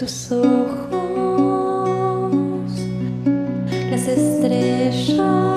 tus ojos, las estrellas,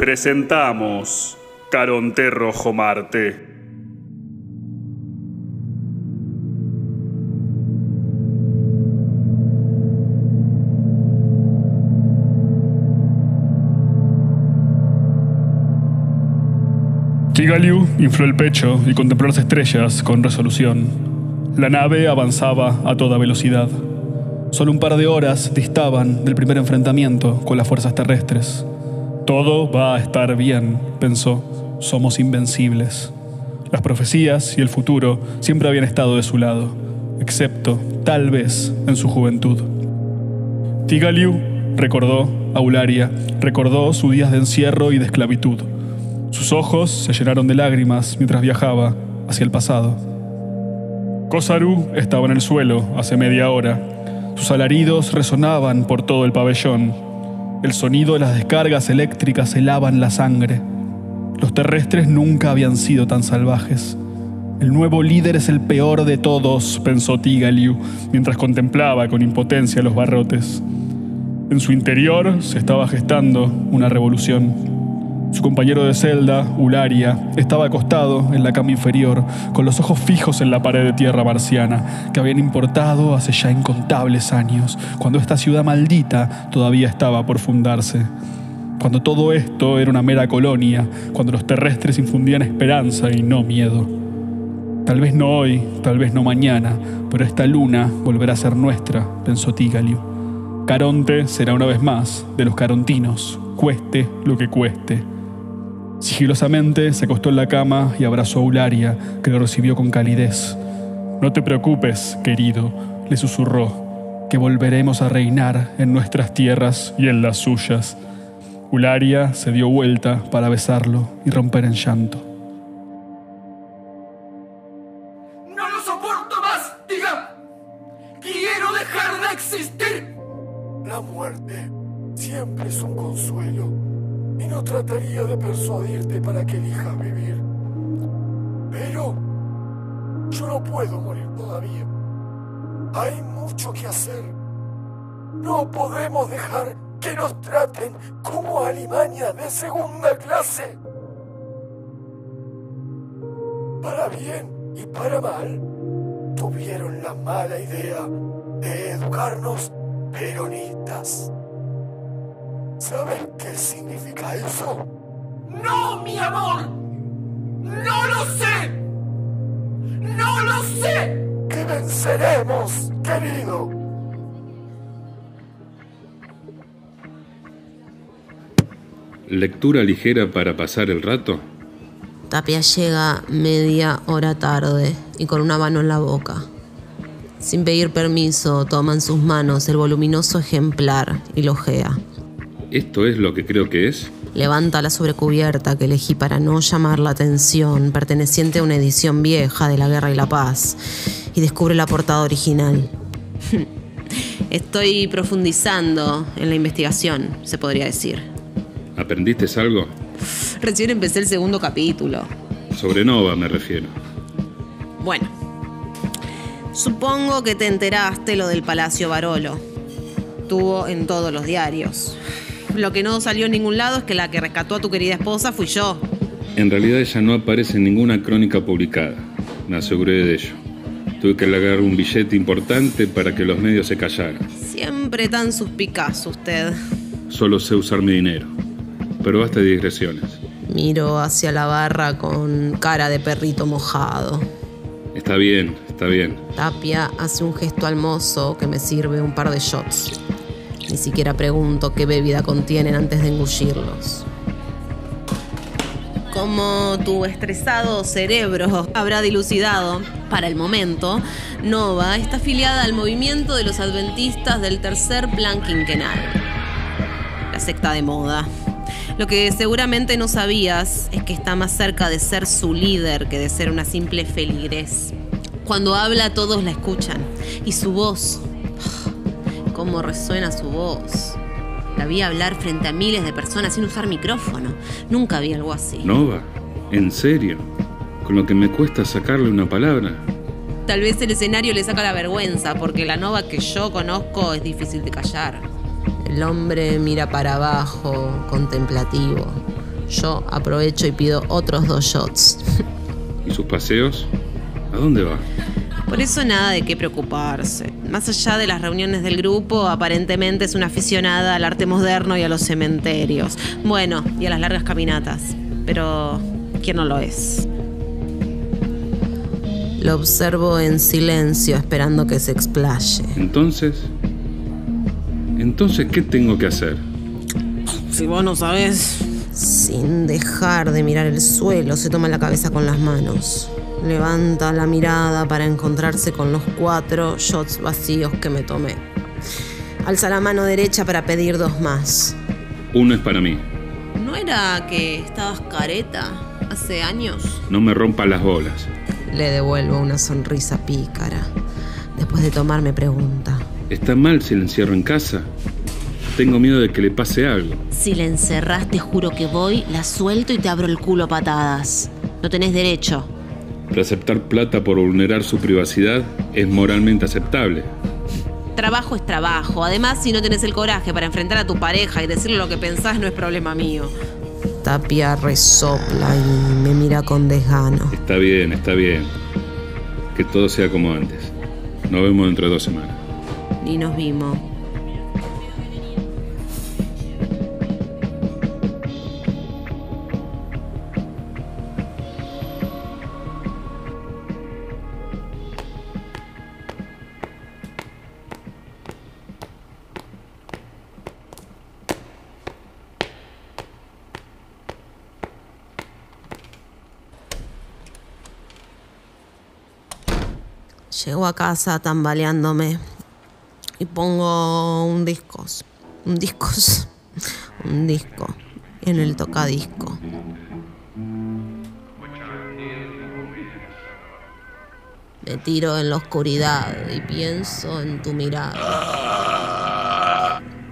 presentamos Caronte Rojo Marte. Tigaliu infló el pecho y contempló las estrellas con resolución. La nave avanzaba a toda velocidad. Solo un par de horas distaban del primer enfrentamiento con las fuerzas terrestres. Todo va a estar bien, pensó. Somos invencibles. Las profecías y el futuro siempre habían estado de su lado, excepto, tal vez, en su juventud. Tigaliu recordó a Eularia, recordó sus días de encierro y de esclavitud. Sus ojos se llenaron de lágrimas mientras viajaba hacia el pasado. Kosaru estaba en el suelo hace media hora. Sus alaridos resonaban por todo el pabellón. El sonido de las descargas eléctricas helaban la sangre. Los terrestres nunca habían sido tan salvajes. El nuevo líder es el peor de todos, pensó Tigaliu, mientras contemplaba con impotencia los barrotes. En su interior se estaba gestando una revolución. Su compañero de celda, Ularia, estaba acostado en la cama inferior, con los ojos fijos en la pared de tierra marciana, que habían importado hace ya incontables años, cuando esta ciudad maldita todavía estaba por fundarse. Cuando todo esto era una mera colonia, cuando los terrestres infundían esperanza y no miedo. Tal vez no hoy, tal vez no mañana, pero esta luna volverá a ser nuestra, pensó Tigaliu. Caronte será una vez más de los carontinos, cueste lo que cueste. Sigilosamente se acostó en la cama y abrazó a Eularia, que lo recibió con calidez. No te preocupes, querido, le susurró, que volveremos a reinar en nuestras tierras y en las suyas. Eularia se dio vuelta para besarlo y romper en llanto. Trataría de persuadirte para que elijas vivir. Pero yo no puedo morir todavía. Hay mucho que hacer. No podemos dejar que nos traten como Alemania de segunda clase. Para bien y para mal, tuvieron la mala idea de educarnos peronistas. ¿Saben qué significa eso? ¡No, mi amor! ¡No lo sé! ¡No lo sé! Que venceremos, querido. ¿Lectura ligera para pasar el rato? Tapia llega media hora tarde y con una mano en la boca. Sin pedir permiso, toma en sus manos el voluminoso ejemplar y lo ojea. ¿Esto es lo que creo que es? Levanta la sobrecubierta que elegí para no llamar la atención, perteneciente a una edición vieja de La Guerra y la Paz, y descubre la portada original. Estoy profundizando en la investigación, se podría decir. ¿Aprendiste algo? Recién empecé el segundo capítulo. Sobre Nova me refiero. Bueno, supongo que te enteraste lo del Palacio Barolo. Estuvo en todos los diarios. Lo que no salió en ningún lado es que la que rescató a tu querida esposa fui yo. En realidad ella no aparece en ninguna crónica publicada. Me aseguré de ello. Tuve que largar un billete importante para que los medios se callaran. Siempre tan suspicaz usted. Solo sé usar mi dinero. Pero basta de digresiones. Miro hacia la barra con cara de perrito mojado. Está bien, está bien. Tapia hace un gesto al mozo que me sirve un par de shots. Ni siquiera pregunto qué bebida contienen antes de engullirlos. Como tu estresado cerebro habrá dilucidado, para el momento, Nova está afiliada al movimiento de los adventistas del tercer plan quinquenal. La secta de moda. Lo que seguramente no sabías es que está más cerca de ser su líder que de ser una simple feligrés. Cuando habla todos la escuchan. Y su voz, cómo resuena su voz. La vi hablar frente a miles de personas sin usar micrófono. Nunca vi algo así. Nova, ¿en serio? Con lo que me cuesta sacarle una palabra. Tal vez el escenario le saca la vergüenza, porque la Nova que yo conozco es difícil de callar. El hombre mira para abajo, contemplativo. Yo aprovecho y pido otros dos shots. ¿Y sus paseos? ¿A dónde va? Por eso nada de qué preocuparse. Más allá de las reuniones del grupo, aparentemente es una aficionada al arte moderno y a los cementerios. Bueno, y a las largas caminatas. Pero, ¿quién no lo es? Lo observo en silencio, esperando que se explaye. Entonces... Entonces, ¿qué tengo que hacer? Si vos no sabes. Sin dejar de mirar el suelo, se toma la cabeza con las manos. Levanta la mirada para encontrarse con los cuatro shots vacíos que me tomé. Alza la mano derecha para pedir dos más. Uno es para mí. ¿No era que estabas careta hace años? No me rompa las bolas. Le devuelvo una sonrisa pícara. Después de tomar me pregunta. ¿Está mal si la encierro en casa? Tengo miedo de que le pase algo. Si la encerrás, te juro que voy, la suelto y te abro el culo a patadas. No tenés derecho. Pero aceptar plata por vulnerar su privacidad es moralmente aceptable. Trabajo es trabajo. Además, si no tenés el coraje para enfrentar a tu pareja y decirle lo que pensás, no es problema mío. Tapia resopla y me mira con desgano. Está bien, está bien. Que todo sea como antes. Nos vemos dentro de dos semanas. Y nos vimos. A casa tambaleándome y pongo un disco, un discos, un disco en el tocadisco. Me tiro en la oscuridad y pienso en tu mirada.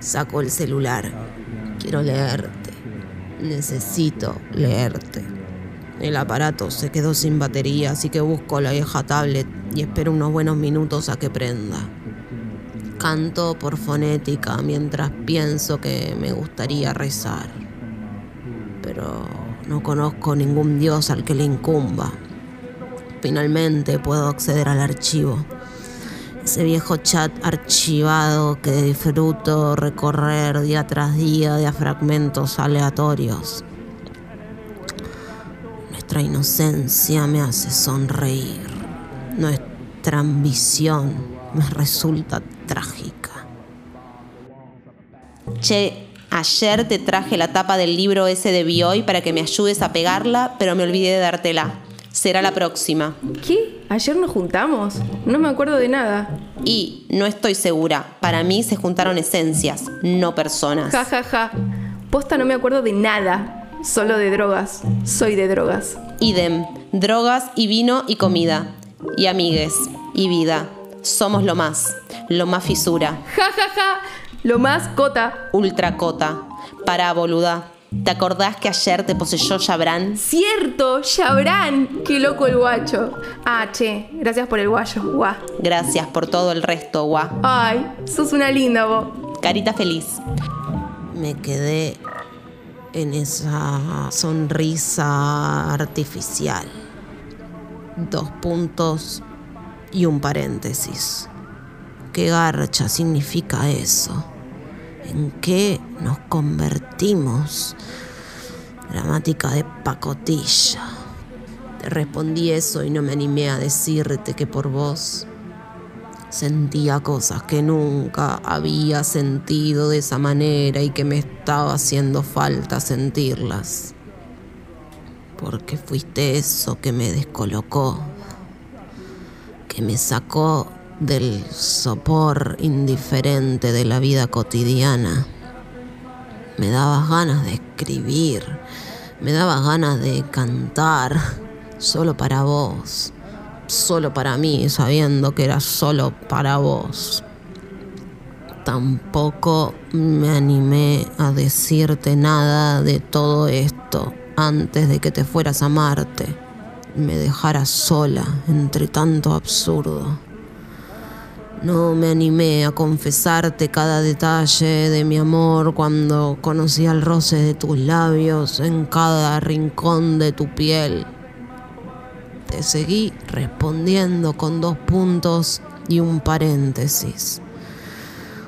Saco el celular. Quiero leerte. Necesito leerte. El aparato se quedó sin batería, así que busco la vieja tablet y espero unos buenos minutos a que prenda. Canto por fonética mientras pienso que me gustaría rezar. Pero no conozco ningún dios al que le incumba. Finalmente puedo acceder al archivo. Ese viejo chat archivado que disfruto recorrer día tras día de a fragmentos aleatorios. Nuestra inocencia me hace sonreír. Nuestra ambición me resulta trágica. Che, ayer te traje la tapa del libro ese de Bioy para que me ayudes a pegarla, pero me olvidé de dártela. Será la próxima. ¿Qué? ¿Ayer nos juntamos? No me acuerdo de nada. Y no estoy segura. Para mí se juntaron esencias, no personas. Ja, ja, ja. Posta no me acuerdo de nada. Solo de drogas. Soy de drogas. Idem, drogas y vino y comida. Y amigues y vida. Somos lo más, lo más fisura. Ja, ja, ja. Lo más cota. Ultra cota. Para boluda. ¿Te acordás que ayer te poseyó Yabran? Cierto, Chabran. Qué loco el guacho. Ah, che, gracias por el guayo. Guau. Gracias por todo el resto, guá. Ay, sos una linda vos. Carita feliz. Me quedé en esa sonrisa artificial. Dos puntos y un paréntesis. ¿Qué garcha significa eso? ¿En qué nos convertimos? Gramática de pacotilla. Te respondí eso y no me animé a decirte que por vos sentía cosas que nunca había sentido de esa manera y que me estaba haciendo falta sentirlas. Porque fuiste eso que me descolocó, que me sacó del sopor indiferente de la vida cotidiana. Me dabas ganas de escribir, me dabas ganas de cantar, solo para vos, solo para mí, sabiendo que era solo para vos. Tampoco me animé a decirte nada de todo esto antes de que te fueras a Marte, me dejaras sola entre tanto absurdo. No me animé a confesarte cada detalle de mi amor cuando conocí el roce de tus labios en cada rincón de tu piel. Te seguí respondiendo con dos puntos y un paréntesis,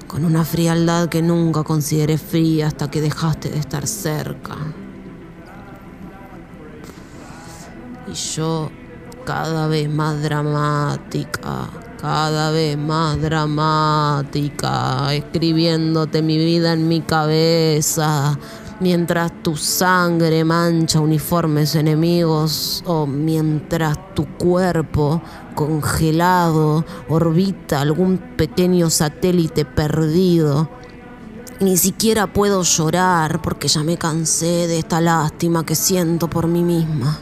con una frialdad que nunca consideré fría hasta que dejaste de estar cerca. Y yo cada vez más dramática, cada vez más dramática, escribiéndote mi vida en mi cabeza, mientras tu sangre mancha uniformes enemigos o mientras tu cuerpo congelado orbita algún pequeño satélite perdido. Ni siquiera puedo llorar porque ya me cansé de esta lástima que siento por mí misma.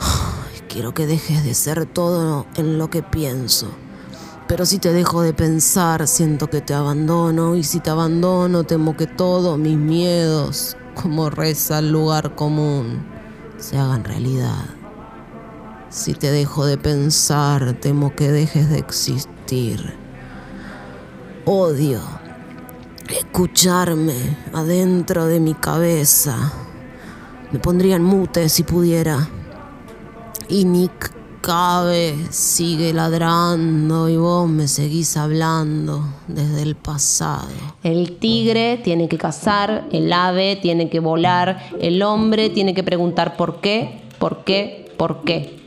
Quiero que dejes de ser todo en lo que pienso. Pero si te dejo de pensar, siento que te abandono. Y si te abandono, temo que todos mis miedos, como reza el lugar común, se hagan realidad. Si te dejo de pensar, temo que dejes de existir. Odio escucharme adentro de mi cabeza. Me pondría en mute si pudiera. Y Nick Cabe sigue ladrando y vos me seguís hablando desde el pasado. El tigre tiene que cazar, el ave tiene que volar, el hombre tiene que preguntar por qué, por qué, por qué.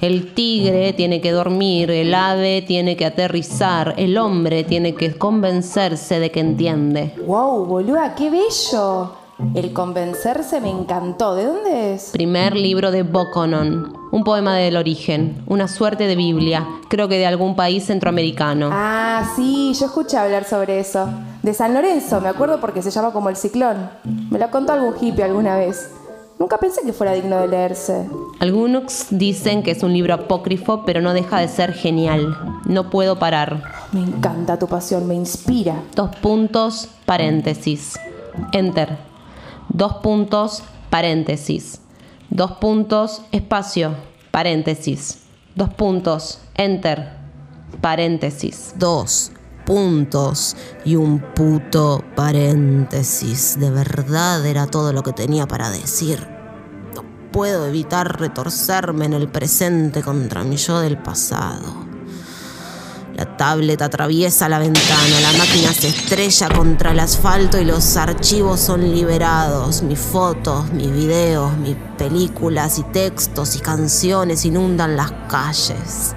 El tigre tiene que dormir, el ave tiene que aterrizar, el hombre tiene que convencerse de que entiende. ¡Wow, boluda, qué bello! El convencerse me encantó. ¿De dónde es? Primer libro de Bokonon, un poema del origen, una suerte de Biblia, creo que de algún país centroamericano. Ah, sí, yo escuché hablar sobre eso. De San Lorenzo, me acuerdo porque se llama como el ciclón. Me lo contó algún hippie alguna vez. Nunca pensé que fuera digno de leerse. Algunos dicen que es un libro apócrifo, pero no deja de ser genial. No puedo parar. Me encanta tu pasión, me inspira. Dos puntos, paréntesis. Enter. Dos puntos, paréntesis. Dos puntos, espacio, paréntesis. Dos puntos, enter, paréntesis. Dos puntos y un puto paréntesis. De verdad era todo lo que tenía para decir. No puedo evitar retorcerme en el presente contra mi yo del pasado. La tablet atraviesa la ventana, la máquina se estrella contra el asfalto y los archivos son liberados. Mis fotos, mis videos, mis películas y textos y canciones inundan las calles.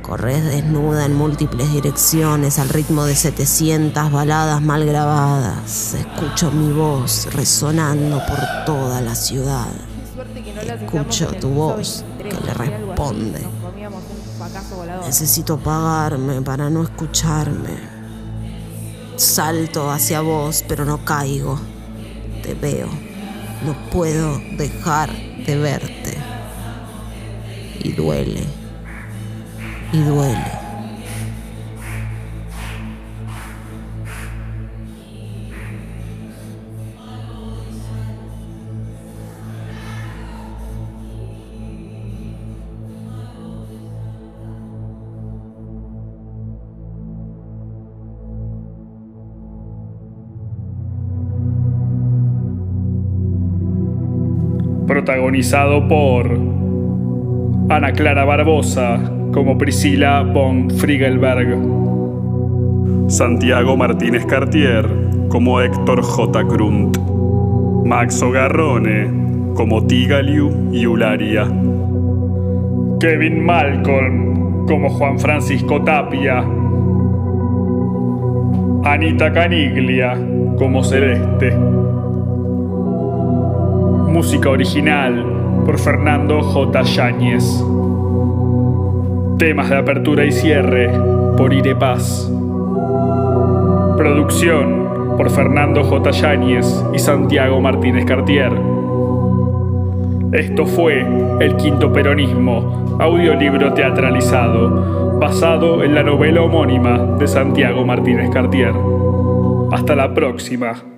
Corres desnuda en múltiples direcciones al ritmo de 700 baladas mal grabadas. Escucho mi voz resonando por toda la ciudad. Escucho tu voz que le responde. Necesito pagarme para no escucharme. Salto hacia vos, pero no caigo. Te veo. No puedo dejar de verte. Y duele. Y duele. Protagonizado por Ana Clara Barbosa como Priscila von Friegelberg, Santiago Martínez Cartier como Héctor J. Grunt. Max Ogarrone como Tigaliu y Ularia. Kevin Malcolm como Juan Francisco Tapia. Anita Caniglia como Celeste. Música original por Fernando J. Yáñez. Temas de apertura y cierre por Ire Paz. Producción por Fernando J. Yáñez y Santiago Martínez Cartier. Esto fue El Quinto Peronismo, audiolibro teatralizado, basado en la novela homónima de Santiago Martínez Cartier. Hasta la próxima.